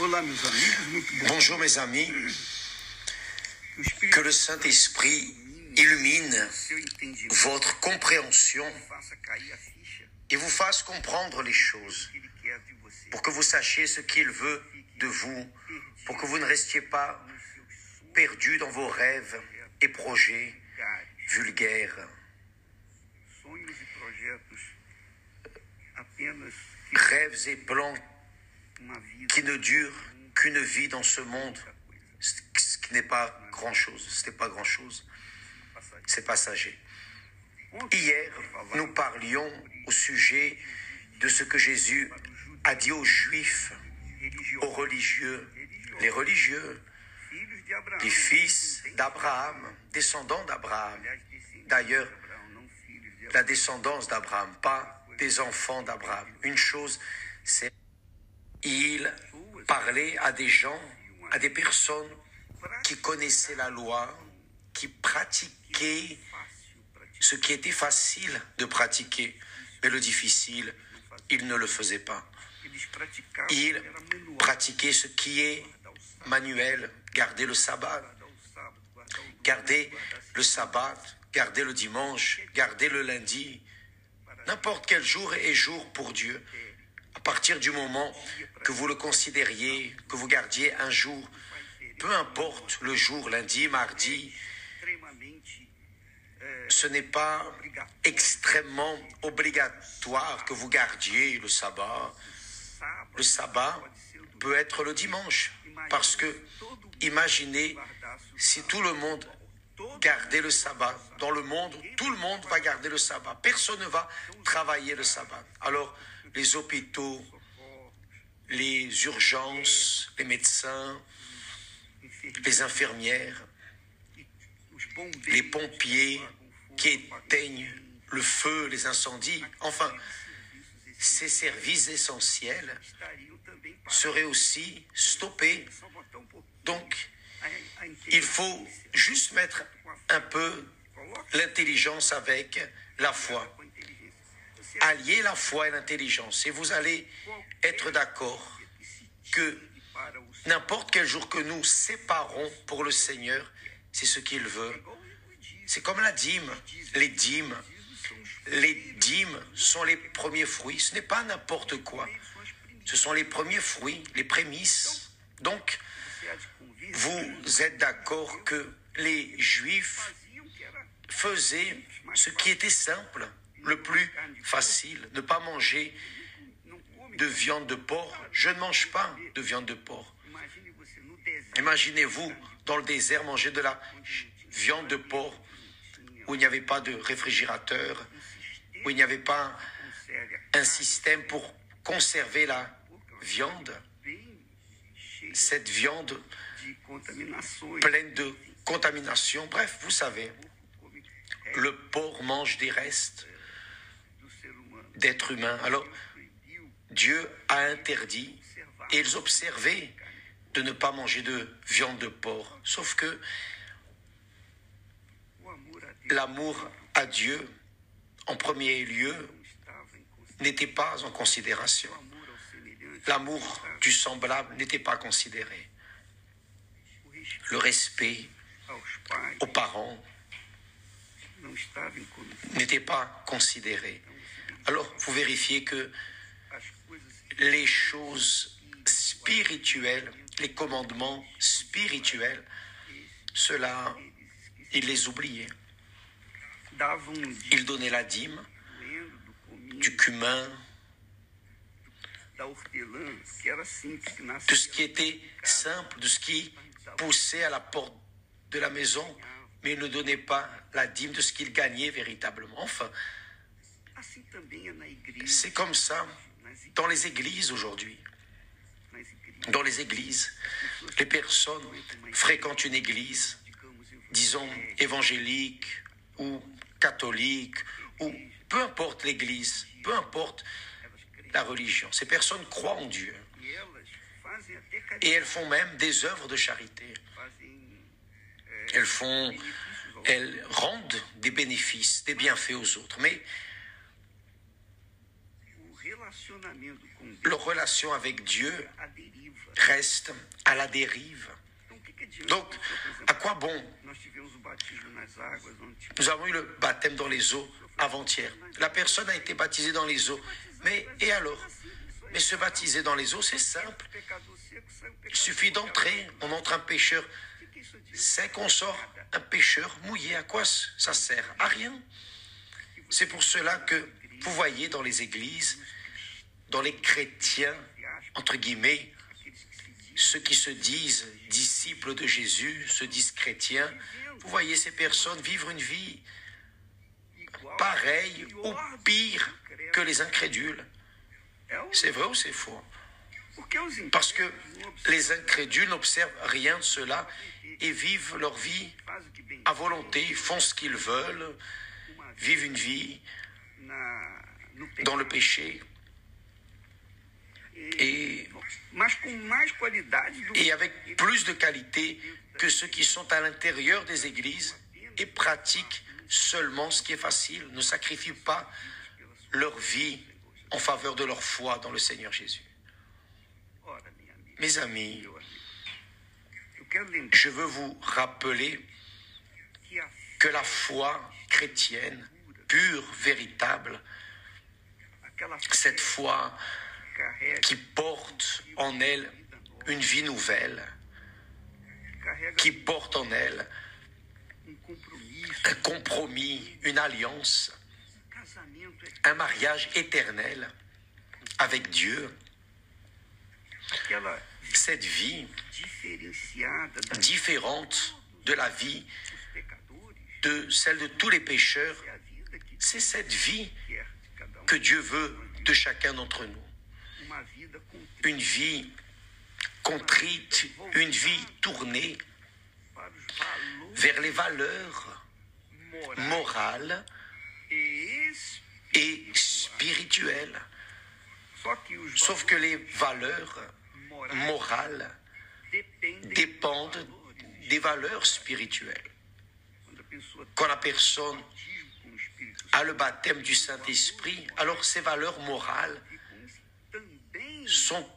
Olá, meus amigos, muito bom. Bonjour mes amis, Que le Saint-Esprit illumine votre compréhension et vous fasse comprendre les choses pour que vous sachiez ce qu'il veut de vous, pour que vous ne restiez pas Nos seus sonhos perdu dans vos rêves et projets vulgaires, e rêves et plans qui ne durent qu'une vie dans ce monde, ce qui n'est pas grand-chose, ce n'est pas grand-chose, c'est passager. Hier, nous parlions au sujet de ce que Jésus a dit aux Juifs, aux religieux, les religieux, les fils d'Abraham, descendants d'Abraham. D'ailleurs, la descendance d'Abraham, pas des enfants d'Abraham. Une chose, c'est il parlait à des gens, à des personnes qui connaissaient la loi, qui pratiquaient ce qui était facile de pratiquer, mais le difficile, ils ne le faisaient pas. Manual. pratiquaient ce qui est manuel, garder le sabbat, garder le sabbat, garder le dimanche, garder le lundi, n'importe quel jour est jour pour Dieu. À partir du moment que vous le considériez, que vous gardiez un jour, peu importe le jour, lundi, mardi, ce n'est pas extrêmement obligatoire que vous gardiez le sabbat. Le sabbat peut être le dimanche, parce que imaginez si tout le monde gardait le sabbat. Dans le monde, tout le monde va garder le sabbat. Personne ne va travailler le sabbat. Alors, les hôpitaux, les urgences, les médecins, les infirmières, les pompiers qui éteignent le feu, les incendies, enfin, ces services essentiels seraient aussi stoppés. Donc, il faut juste mettre un peu l'intelligence avec la foi. Alliez la foi et l'intelligence et vous allez être d'accord que n'importe quel jour que nous séparons pour le Seigneur, c'est ce qu'il veut. C'est comme la dîme. Les dîmes, les dîmes sont les premiers fruits. Ce n'est pas n'importe quoi. Ce sont les premiers fruits, les prémices. Donc, vous êtes d'accord que les Juifs faisaient ce qui était simple, le plus facile, ne pas manger de viande de porc. Je ne mange pas de viande de porc. Imaginez-vous dans le désert manger de la viande de porc où il n'y avait pas de réfrigérateur, où il n'y avait pas un système pour conserver la viande, cette viande pleine de contamination. Bref, vous savez, le porc mange des restes. D'êtres humains. Alors, Dieu a interdit et ils observaient de ne pas manger de viande de porc. Sauf que l'amour à Dieu, en premier lieu, n'était pas en considération. L'amour du semblable n'était pas considéré. Le respect aux parents n'était pas considéré. Alors, vous vérifiez que les choses spirituelles, les commandements spirituels, cela, il les oubliait. Il donnait la dîme, du cumin, de ce qui était simple, de ce qui poussait à la porte de la maison, mais il ne donnait pas la dîme de ce qu'il gagnait véritablement. Enfin, c'est comme ça dans les églises aujourd'hui. Dans les églises, les personnes fréquentent une église, disons évangélique ou catholique, ou peu importe l'église, peu importe la religion. Ces personnes croient en Dieu E et elles font même des œuvres de charité. Fazem Elles font, elles rendent des bénéfices, des bienfaits aux autres. Mais leur relation avec Dieu restent à la dérive. Donc, à quoi bon? Nous avons eu le baptême dans les eaux avant-hier. La personne a été baptisée dans les eaux. Mais et alors? Mais se baptiser dans les eaux, c'est simple. Il suffit d'entrer. On entre un pécheur c'est qu'on sort un pécheur mouillé. À quoi ça sert? À rien. C'est pour cela que vous voyez dans les églises, dans les chrétiens, entre guillemets, ceux qui se disent disciples de Jésus, se disent chrétiens, vous voyez ces personnes vivre une vie pareille ou pire que les incrédules. C'est vrai ou c'est faux? Parce que les incrédules n'observent rien de cela et vivent leur vie à volonté, font ce qu'ils veulent, vivent une vie dans le péché. Et, et avec plus de qualité que ceux qui sont à l'intérieur des églises et pratiquent seulement ce qui est facile, ne sacrifient pas leur vie en faveur de leur foi dans le Seigneur Jésus. Mes amis, je veux vous rappeler que la foi chrétienne, pure, véritable, cette foi qui porte en elle une vie nouvelle, qui porte en elle un compromis, une alliance, un mariage éternel avec Dieu. Cette vie différente de la vie de celle de tous les pécheurs, c'est cette vie que Dieu veut de chacun d'entre nous. Une vie contrite, une vie tournée vers les valeurs morales et spirituelles. Sauf que les valeurs morales dépendent des valeurs spirituelles. Quand la personne a le baptême du Saint-Esprit, alors ses valeurs morales sont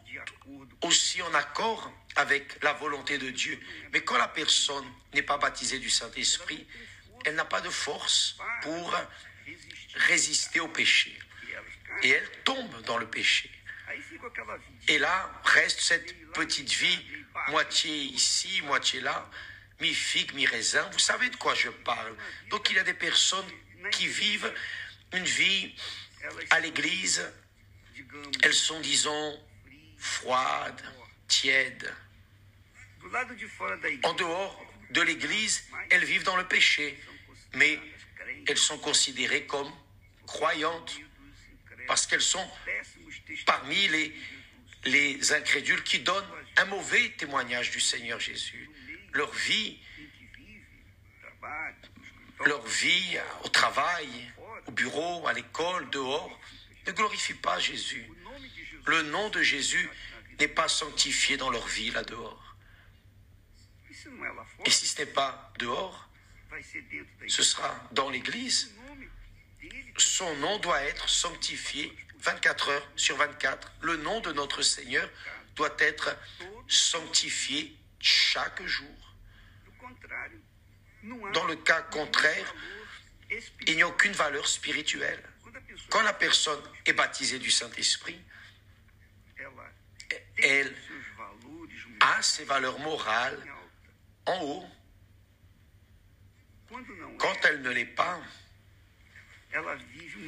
aussi en accord avec la volonté de Dieu. Mais quand la personne n'est pas baptisée du Saint-Esprit, elle n'a pas de force pour résister au péché. Et elle tombe dans le péché. Et là reste cette petite vie, moitié ici, moitié là, mi-figue, mi-raisin. Vous savez de quoi je parle. Donc il y a des personnes qui vivent une vie à l'église. Elles sont, disons, froides, tièdes. En dehors de l'église, elles vivent dans le péché. Mais elles sont considérées comme croyantes parce qu'elles sont parmi les, les incrédules qui donnent un mauvais témoignage du Seigneur Jésus. Leur vie, leur vie au travail, au bureau, à l'école, dehors, ne glorifie pas Jésus. Le nom de Jésus n'est pas sanctifié dans leur vie là-dehors. Et si ce n'est pas dehors, ce sera dans l'Église. Son nom doit être sanctifié 24 heures sur 24. Le nom de notre Seigneur doit être sanctifié chaque jour. Dans le cas contraire, il n'y a aucune valeur spirituelle. Quand la personne est baptisée du Saint-Esprit, elle a ses valeurs morales en haut. Quand elle ne l'est pas,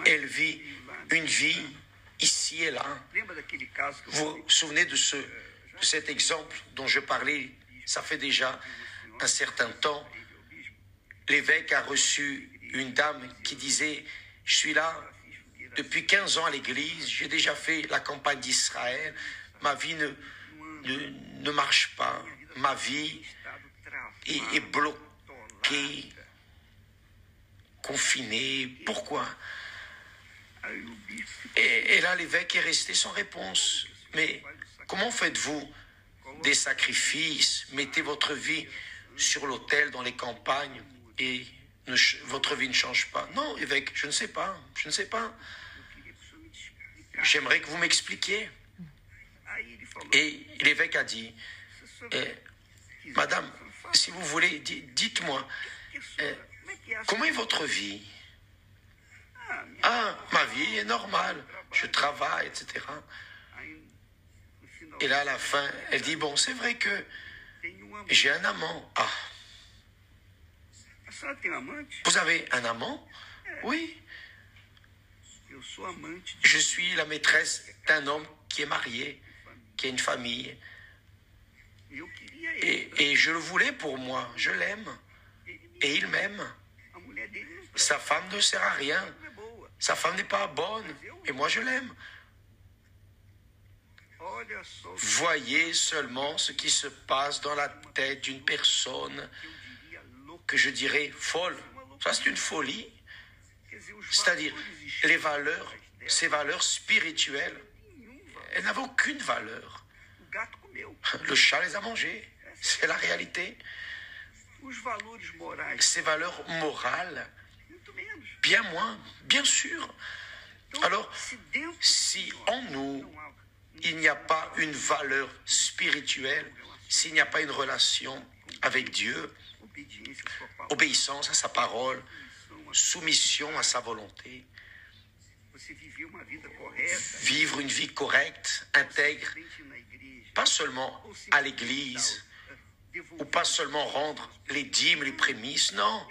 elle vit une vie ici et là. Vous vous souvenez de, ce, de cet exemple dont je parlais, ça fait déjà un certain temps. L'évêque a reçu une dame qui disait, je suis là depuis 15 ans à l'église, j'ai déjà fait la campagne d'Israël, ma vie ne, ne, ne, marche pas, ma vie est, bloquée, confinée. Pourquoi? Et, là, l'évêque est resté sans réponse. Mais comment faites-vous des sacrifices? Mettez votre vie sur l'autel dans les campagnes et votre vie ne change pas. Non, évêque, je ne sais pas, je ne sais pas. J'aimerais que vous m'expliquiez. Et l'évêque a dit, eh, Madame, si vous voulez, dites-moi, eh, comment est votre vie? Ah, ma vie est normale, je travaille, etc. Et là, à la fin, elle dit, bon, c'est vrai que j'ai un amant. Ah. Vous avez un amant? Oui. Je suis la maîtresse d'un homme qui est marié, qui a une famille. Et, et je le voulais pour moi, je l'aime. Et il m'aime. Sa femme ne sert à rien. Sa femme n'est pas bonne. Et moi, je l'aime. Voyez seulement ce qui se passe dans la tête d'une personne que je dirais folle. Ça, c'est une folie. C'est-à-dire, les valeurs, ces valeurs spirituelles, elles n'avaient aucune valeur. Le chat les a mangées. C'est la réalité. Ces valeurs morales, bien moins, bien sûr. Alors, si en nous, il n'y a pas une valeur spirituelle, s'il n'y a pas une relation avec Dieu, obéissance à sa parole, soumission à sa volonté, vivre une vie correcte, intègre, pas seulement à l'église, ou pas seulement rendre les dîmes, les prémices, non.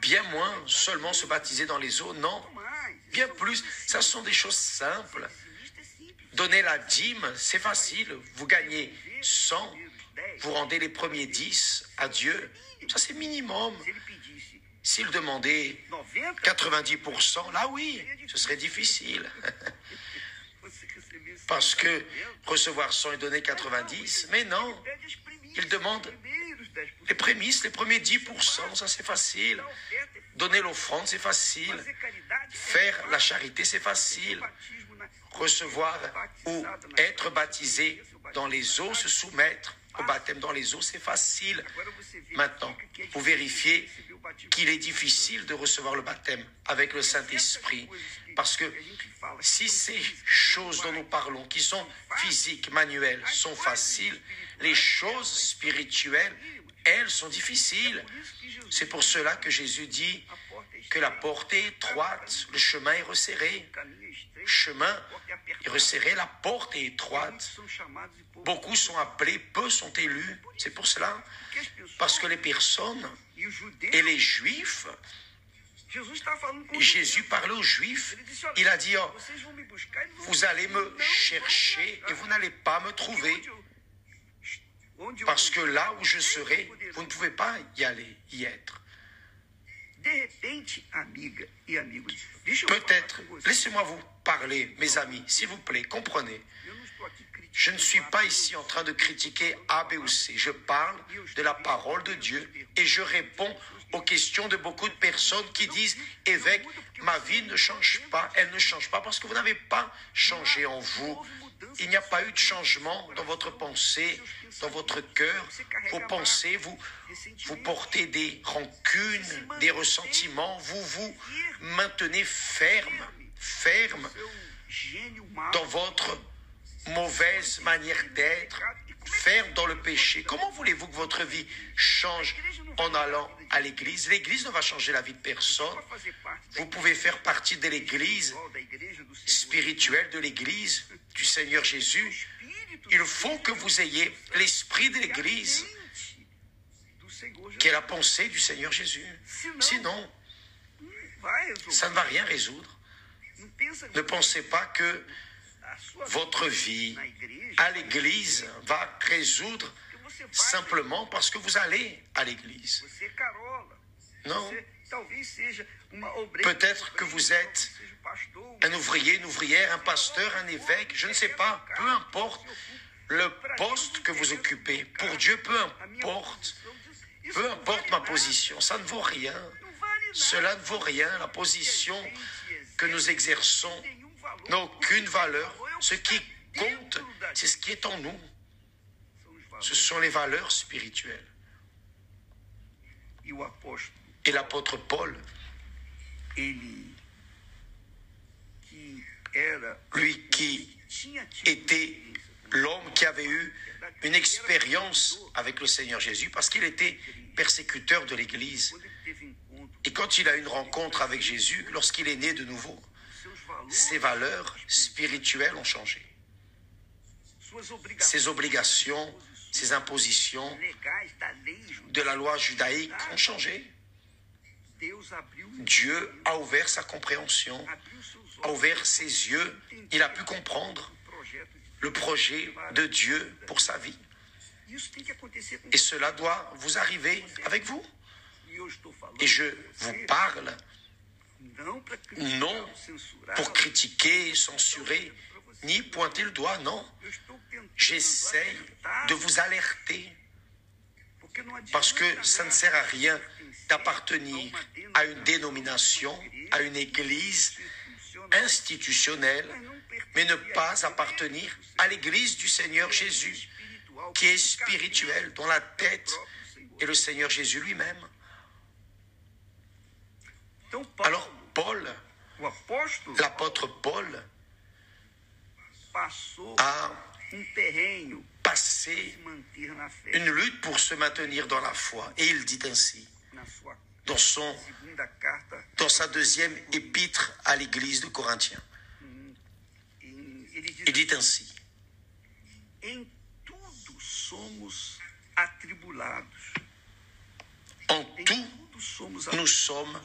Bien moins seulement se baptiser dans les eaux, non. Bien plus, ça sont des choses simples. Donner la dîme, c'est facile. Vous gagnez 100, vous rendez les premiers 10 à Dieu. Ça, c'est minimum. S'il demandait 90%, là oui, ce serait difficile. Parce que recevoir 100 et donner 90, mais non, il demande les prémices, les premiers 10%, ça c'est facile. Donner l'offrande, c'est facile. Faire la charité, c'est facile recevoir ou être baptisé dans les eaux, se soumettre au baptême dans les eaux, c'est facile. Maintenant, vous vérifiez qu'il est difficile de recevoir le baptême avec le Saint-Esprit. Parce que si ces choses dont nous parlons, qui sont physiques, manuelles, sont faciles, les choses spirituelles, elles sont difficiles. C'est pour cela que Jésus dit que la porte est étroite, le chemin est resserré chemin est resserré, la porte est étroite. Beaucoup sont appelés, peu sont élus. C'est pour cela. Parce que les personnes et les juifs, Jésus parlait aux juifs, il a dit, oh, vous allez me chercher et vous n'allez pas me trouver. Parce que là où je serai, vous ne pouvez pas y aller, y être. Peut-être, laissez-moi vous parler, mes amis, s'il vous plaît, comprenez? Je ne suis pas ici en train de critiquer A, B ou C. Je parle de la parole de Dieu et je réponds aux questions de beaucoup de personnes qui disent, évêque, ma vie ne change pas. Elle ne change pas parce que vous n'avez pas changé en vous. Il n'y a pas eu de changement dans votre pensée, dans votre cœur. Vos pensées, vous, vous portez des rancunes, des ressentiments. Vous vous maintenez ferme ferme dans votre mauvaise manière d'être, ferme dans le péché. Comment voulez-vous que votre vie change en allant à l'église? L'église ne va changer la vie de personne. Vous pouvez faire partie de l'église spirituelle, de l'église du Seigneur Jésus. Il faut que vous ayez l'esprit de l'église, qui est la pensée du Seigneur Jésus. Sinon, ça ne va rien résoudre. Ne pensez pas que votre vie à l'église va résoudre simplement parce que vous allez à l'église. Non. Peut-être que vous êtes un ouvrier, une ouvrière, un pasteur, un évêque, je ne sais pas, peu importe le poste que vous occupez. Pour Dieu, peu importe, peu importe ma position, ça ne vaut rien. Cela ne vaut rien, la position que nous exerçons n'a aucune valeur. Ce qui compte, c'est ce qui est en nous. Ce sont les valeurs spirituelles. Et l'apôtre Paul, lui qui était l'homme qui avait eu une expérience avec le Seigneur Jésus parce qu'il était persécuteur de l'Église. Et quand il a eu une rencontre avec Jésus, lorsqu'il est né de nouveau, ses valeurs spirituelles ont changé. Ses obligations, ses impositions de la loi judaïque ont changé. Dieu a ouvert sa compréhension, a ouvert ses yeux, il a pu comprendre le projet de Dieu pour sa vie. Et cela doit vous arriver avec vous. Et je vous parle non pour critiquer, censurer, ni pointer le doigt, non. J'essaye de vous alerter parce que ça ne sert à rien d'appartenir à une dénomination, à une église institutionnelle, mais ne pas appartenir à l'église du Seigneur Jésus, qui est spirituelle, dont la tête est le Seigneur Jésus lui-même. Alors Paul, l'apôtre Paul, a passé une lutte pour se maintenir dans la foi. Et il dit ainsi, dans, son, dans sa deuxième épître à l'église de Corinthiens. Il dit ainsi, en tout, nous sommes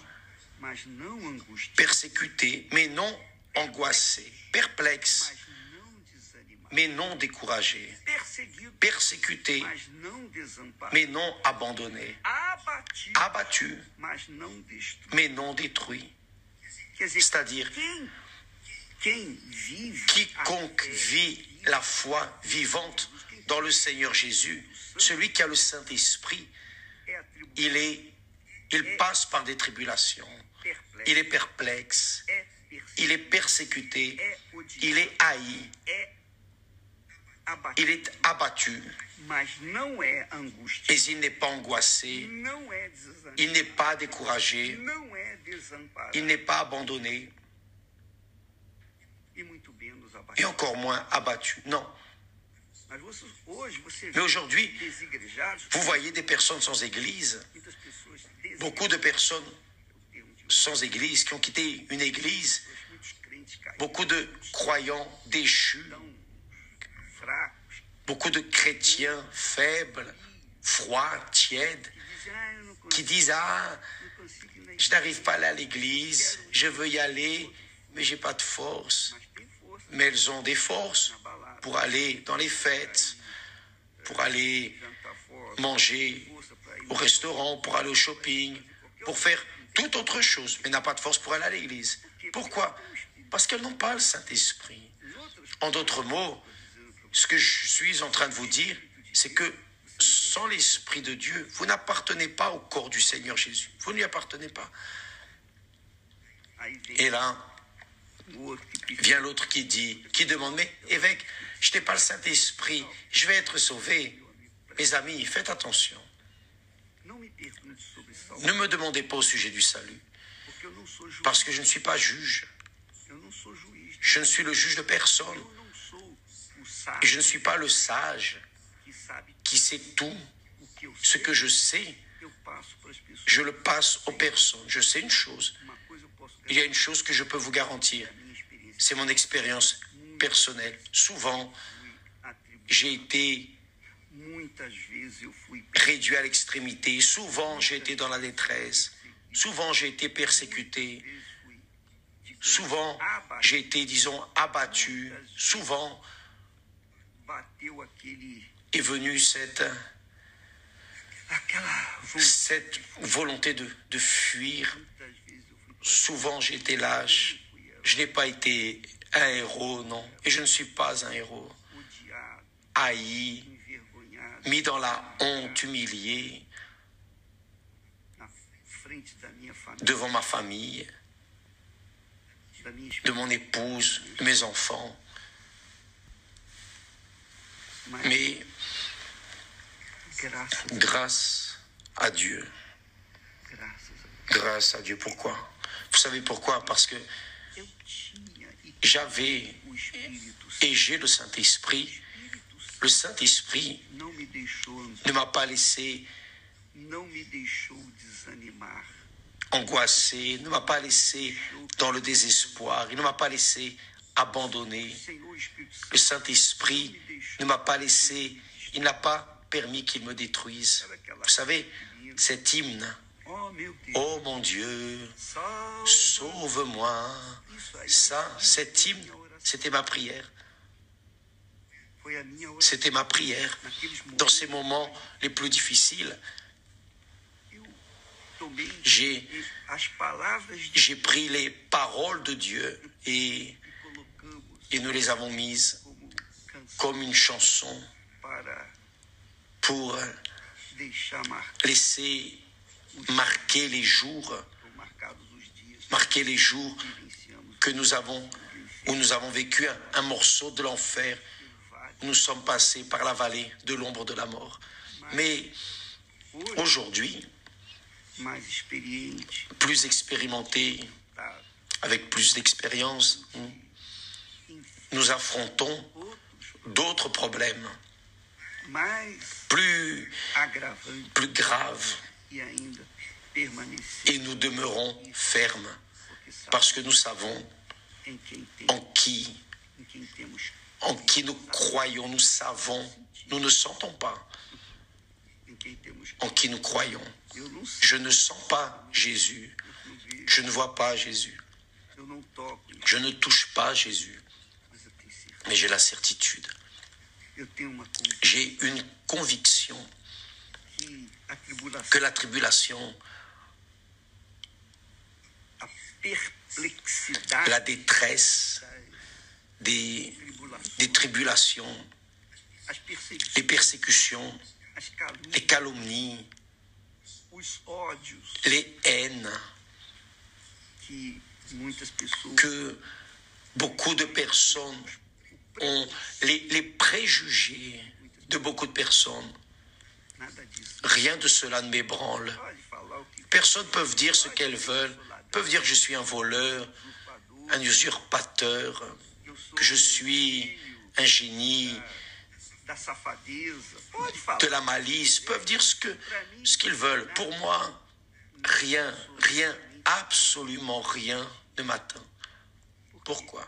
persécutés, mais non angoissés, perplexes, mais non découragés, persécutés, mais non abandonnés, abattus, mais non détruits. C'est-à-dire, quiconque vit la foi vivante dans le Seigneur Jésus, celui qui a le Saint-Esprit, il est, il passe par des tribulations, il est perplexe, il est persécuté, il est haï, il est abattu, mais il n'est pas angoissé, il n'est pas découragé, il n'est pas abandonné, et encore moins abattu. Non. Mais aujourd'hui, vous voyez des personnes sans église, beaucoup de personnes sans église qui ont quitté une église, beaucoup de croyants déchus, beaucoup de chrétiens faibles, froids, tièdes, qui disent Ah, je n'arrive pas à à l'église, je veux y aller, mais j'ai pas de force. Mais elles ont des forces pour aller dans les fêtes, pour aller manger au restaurant, pour aller au shopping, pour faire toute autre chose, mais n'a pas de force pour aller à l'église. Pourquoi? Parce qu'elles n'ont pas le Saint-Esprit. En d'autres mots, ce que je suis en train de vous dire, c'est que sans l'Esprit de Dieu, vous n'appartenez pas au corps du Seigneur Jésus. Vous n'y appartenez pas. Et là, vient l'autre qui dit, qui demande, mais évêque, je n'ai pas le Saint-Esprit, je vais être sauvé. Mes amis, faites attention. Ne me demandez pas au sujet du salut, parce que je ne suis pas juge. Je ne suis le juge de personne. Je ne suis pas le sage qui sait tout. Ce que je sais, je le passe aux personnes. Je sais une chose. Il y a une chose que je peux vous garantir. C'est mon expérience personnelle. Souvent, j'ai été réduit à l'extrémité. Souvent, j'ai été dans la détresse. Souvent, j'ai été persécuté. Souvent, j'ai été, disons, abattu. Souvent, est venue cette, cette volonté de, de fuir. Souvent, j'ai été lâche. Je n'ai pas été un héros, non. Et je ne suis pas un héros. Haï, mis dans la honte, humilié, devant ma famille, de mon épouse, de mes enfants. Mais grâce à Dieu. Grâce à Dieu. Pourquoi? Vous savez pourquoi? Parce que j'avais et j'ai le Saint-Esprit. Le Saint-Esprit ne m'a pas laissé angoissé, ne m'a pas laissé dans le désespoir, il ne m'a pas laissé Santo, Le Saint-Esprit ne m'a pas laissé, il n'a pas permis qu'il me détruise. Vous savez, cet hymne, oh Oh mon Dieu, sauve-moi. Ça, cet hymne, c'était ma prière. Foi a minha oração. C'était ma prière. Dans ces moments les plus difficiles, J'ai- pris les paroles de Dieu et, et nous les avons mises comme une chanson pour laisser marquer les jours, marquer les jours que nous avons, où nous avons vécu un, morceau de l'enfer, nous sommes passés par la vallée de l'ombre de la mort. Mais aujourd'hui, plus expérimentés, avec plus d'expérience, nous affrontons d'autres problèmes plus, plus graves et nous demeurons fermes parce que nous savons en qui, en qui nous croyons, nous savons, nous ne sentons pas. En qui nous croyons. Je ne sens pas Jésus, je ne vois pas Jésus, je ne touche pas Jésus, mais j'ai la certitude, j'ai une conviction que la tribulation, la détresse des, des tribulations, les persécutions, les calomnies, les haines que beaucoup de personnes ont, les, préjugés de beaucoup de personnes. Rien de cela ne m'ébranle. Personnes peuvent dire ce qu'elles veulent, peuvent dire que je suis un voleur, un usurpateur, que je suis un génie, de la malice, peuvent dire ce que ce qu'ils veulent. Pour moi, rien, rien, absolument rien ne m'atteint. Pourquoi?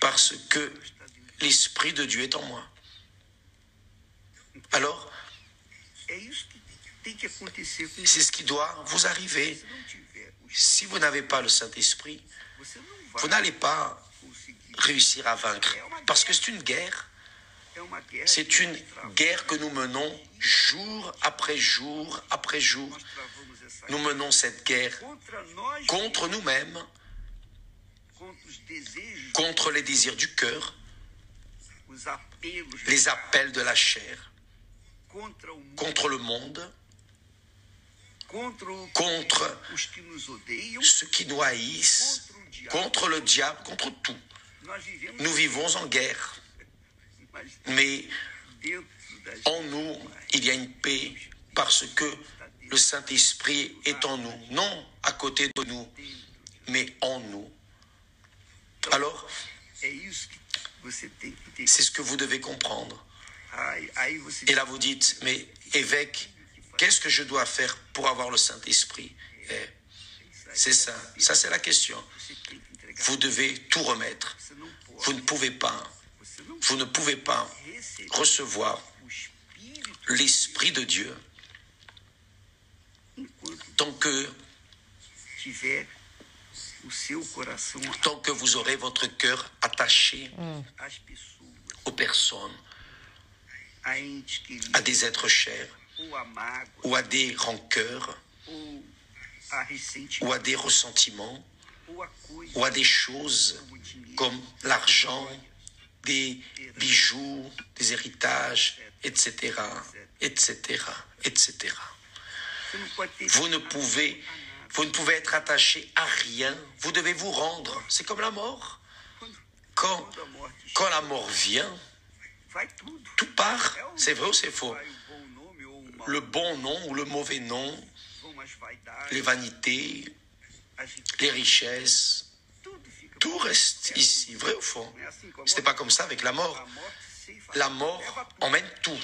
Parce que l'Esprit de Dieu est en moi. Alors, c'est ce qui doit vous arriver. Si vous n'avez pas le Saint-Esprit, vous n'allez pas réussir à vaincre. Parce que c'est une guerre. C'est une guerre que nous menons jour après jour après jour. Nous menons cette guerre contre nous-mêmes, contre les désirs du cœur, les appels de la chair, contre le monde, contre ceux qui nous haïssent. Contre le diable, contre tout. Nous vivons en guerre, mais en nous, il y a une paix parce que le Saint-Esprit est en nous, non à côté de nous, mais en nous. Alors, c'est ce que vous devez comprendre. Et là, vous dites, mais évêque, qu'est-ce que je dois faire pour avoir le Saint-Esprit? Eh, C'est ça, ça c'est la question. Vous devez tout remettre. Vous ne pouvez pas, vous ne pouvez pas recevoir l'Esprit de Dieu tant que, tant que vous aurez votre cœur attaché aux personnes, à des êtres chers, ou à des rancœurs, ou à des ressentiments, ou à des choses comme l'argent, des bijoux, des héritages, etc., etc., etc. Vous ne pouvez, vous ne pouvez être attaché à rien. Vous devez vous rendre. C'est comme la mort. Quand, quand la mort vient, tout part. C'est vrai ou c'est faux? Le bon nom ou le mauvais nom, les vanités, les richesses, tout reste ici, vrai au fond. Ce n'est pas comme ça avec la mort. La mort emmène tout,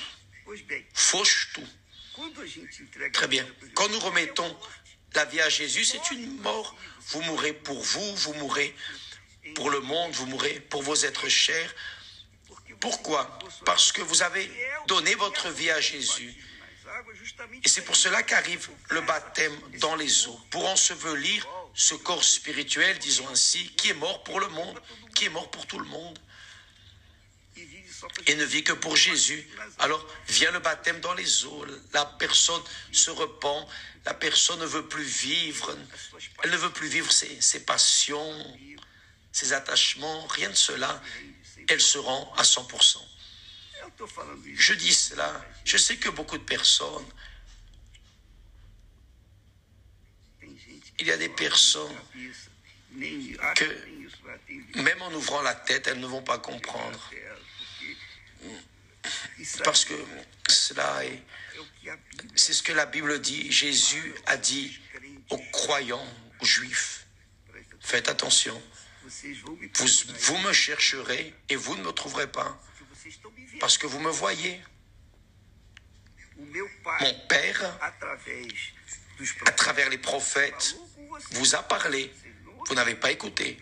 fauche tout. Très bien. Quand nous remettons la vie à Jésus, c'est une mort. Vous mourrez pour vous, vous mourrez pour le monde, vous mourrez pour vos êtres chers. Pourquoi? Parce que vous avez donné votre vie à Jésus. Et c'est pour cela qu'arrive le baptême dans les eaux, pour ensevelir ce corps spirituel, disons ainsi, qui est mort pour le monde, qui est mort pour tout le monde, et ne vit que pour Jésus. Alors vient le baptême dans les eaux, la personne se repent, la personne ne veut plus vivre, elle ne veut plus vivre ses, passions, ses attachements, rien de cela, elle se rend à 100%. Je dis cela, je sais que beaucoup de personnes, il y a des personnes que, même en ouvrant la tête, elles ne vont pas comprendre. Parce que cela est, c'est ce que la Bible dit. Jésus a dit aux croyants, aux juifs, faites attention, vous, vous me chercherez et vous ne me trouverez pas parce que vous me voyez. Mon Père, à travers les prophètes, vous a parlé. Vous n'avez pas écouté.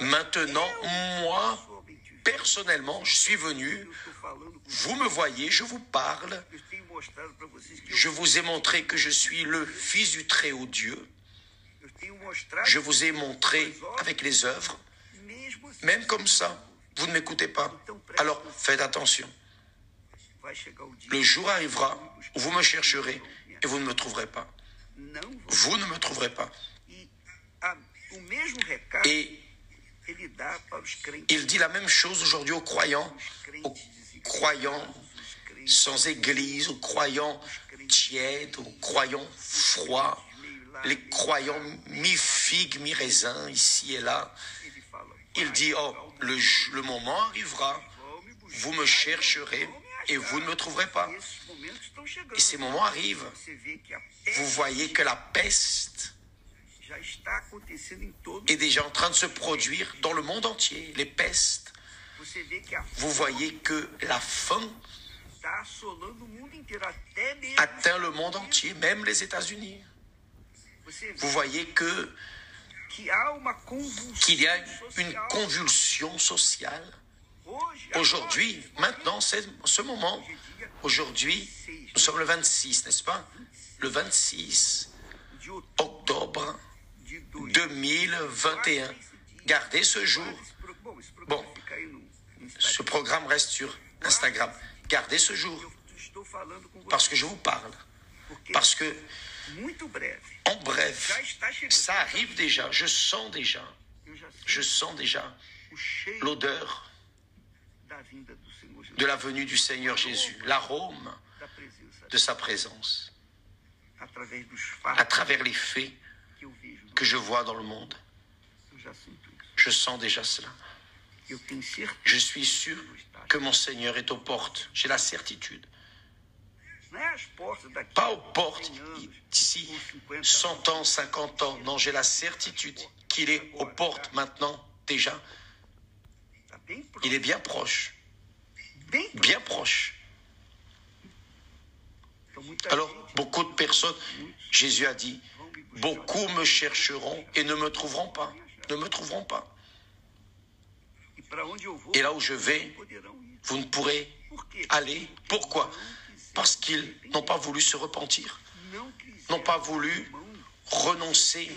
Maintenant, moi, personnellement, je suis venu. Vous me voyez, je vous parle. Je vous ai montré que je suis le Fils du Très-Haut Dieu. Je vous ai montré avec les œuvres. Même comme ça, vous ne m'écoutez pas. Alors faites attention. Le jour arrivera où vous me chercherez et vous ne me trouverez pas. Vous ne me trouverez pas. Et il dit la même chose aujourd'hui aux croyants, aux croyants sans église, aux croyants tièdes, aux croyants froids, les croyants mi-figue, mi-raisin, ici et là. Il dit, oh, le, le moment arrivera, vous me chercherez et vous ne me trouverez pas. Et ces moments arrivent. Vous voyez que la peste est déjà en train de se produire dans le monde entier, les pestes. Vous voyez que la faim atteint le monde entier, même les États-Unis. Vous voyez que qu'il y a une convulsion sociale. Aujourd'hui, maintenant, c'est ce moment. Aujourd'hui, nous sommes le 26, n'est-ce pas? Le 26 octobre 2021. Gardez ce jour. Bon, ce programme reste sur Instagram. Gardez ce jour. Parce que je vous parle. Parce que en bref, ça arrive déjà, je sens déjà, je sens déjà l'odeur de la venue du Seigneur Jésus, l'arôme de sa présence, à travers les faits que je vois dans le monde. Je sens déjà cela. Je suis sûr que mon Seigneur est aux portes. J'ai la certitude. Pas aux portes d'ici 100 ans, 50 ans. Non, j'ai la certitude qu'il est aux portes maintenant déjà. Il est bien proche. Bien proche. Alors, beaucoup de personnes, Jésus a dit, beaucoup me chercheront et ne me trouveront pas. Ne me trouveront pas. Et là où je vais, vous ne pourrez aller. Pourquoi? Parce qu'ils n'ont pas voulu se repentir, n'ont pas voulu renoncer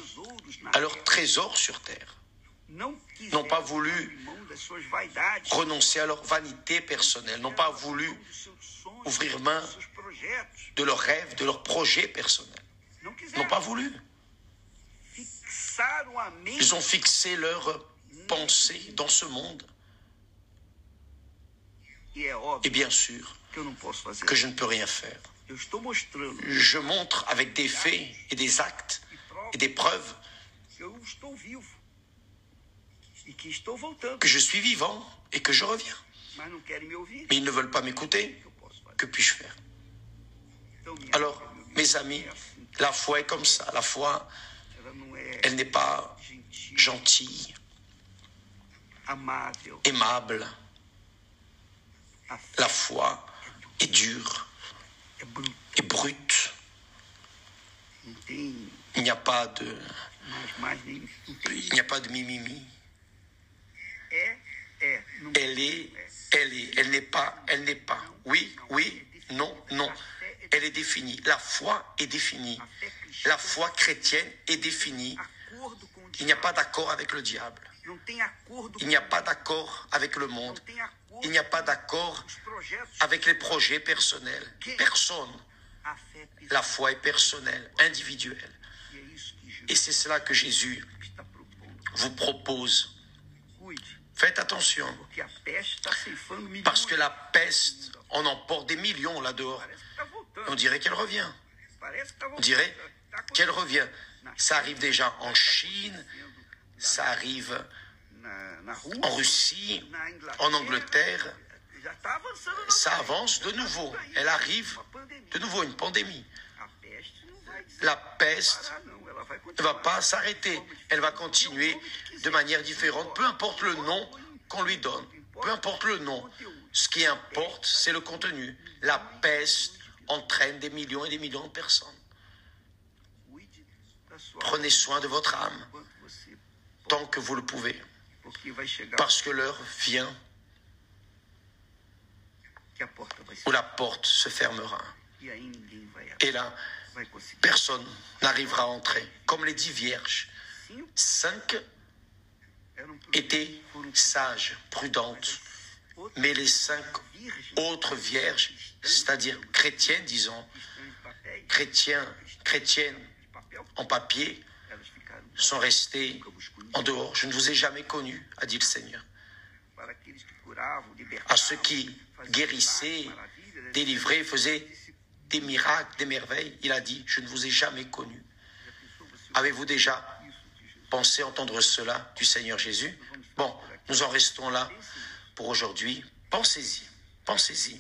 à leur trésor sur terre, n'ont pas voulu renoncer à leur vanité personnelle, n'ont pas voulu ouvrir main de leurs rêves, de leurs projets personnels, n'ont pas voulu. Ils ont fixé leur pensée dans ce monde. Et bien sûr, que je ne peux rien faire. Je montre avec des faits et des actes et des preuves que je suis vivant et que je reviens. Mais ils ne veulent pas m'écouter. Que puis-je faire? Alors, mes amis, la foi est comme ça. La foi, elle n'est pas gentille. aimable. La foi est dure et brute. Il n'y a pas de, il n'y a pas de mimimi. Elle est, elle est, elle n'est pas, elle n'est pas. Oui, oui, non, non. Elle est définie. La foi est définie. La foi chrétienne est définie. Il n'y a pas d'accord avec le diable. Il n'y a pas d'accord avec le monde. Il n'y a pas d'accord avec les projets personnels. Personne. La foi est personnelle, individuelle. Et c'est cela que Jésus vous propose. Faites attention, parce que la peste en emporte des millions là dehors. On dirait qu'elle revient. On dirait qu'elle revient. Ça arrive déjà en Chine, ça arrive en Russie, en Angleterre. Ça avance de nouveau. Elle arrive de nouveau, une pandémie. La peste ne va pas s'arrêter. Elle va continuer de manière différente, peu importe le nom qu'on lui donne. Peu importe le nom. Ce qui importe, c'est le contenu. La peste entraîne des millions et des millions de personnes. Prenez soin de votre âme tant que vous le pouvez, parce que l'heure vient où la porte se fermera. Et là, personne n'arrivera à entrer. Comme les dix vierges, cinq étaient sages, prudentes, mais les cinq autres vierges, c'est-à-dire chrétiennes, disons, chrétiens, chrétiennes en papier, sont conheci. en dehors. Je ne vous ai jamais connu, a dit le Seigneur. À ceux qui guérissaient, délivraient, faisaient des miracles, des merveilles, il a dit, je ne vous ai jamais connu. Avez-vous déjà pensé entendre cela du Seigneur Jésus? Bon, nous en restons là aujourd'hui. Pensez-y, pensez-y.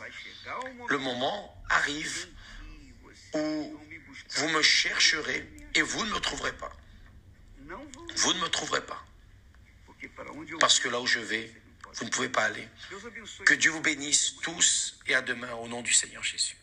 Le moment arrive où vous me chercherez et vous ne me trouverez pas. Vous ne me trouverez pas. Parce que là où je vais, vous ne pouvez pas aller. Que Dieu vous bénisse tous et à demain au nom du Seigneur Jésus.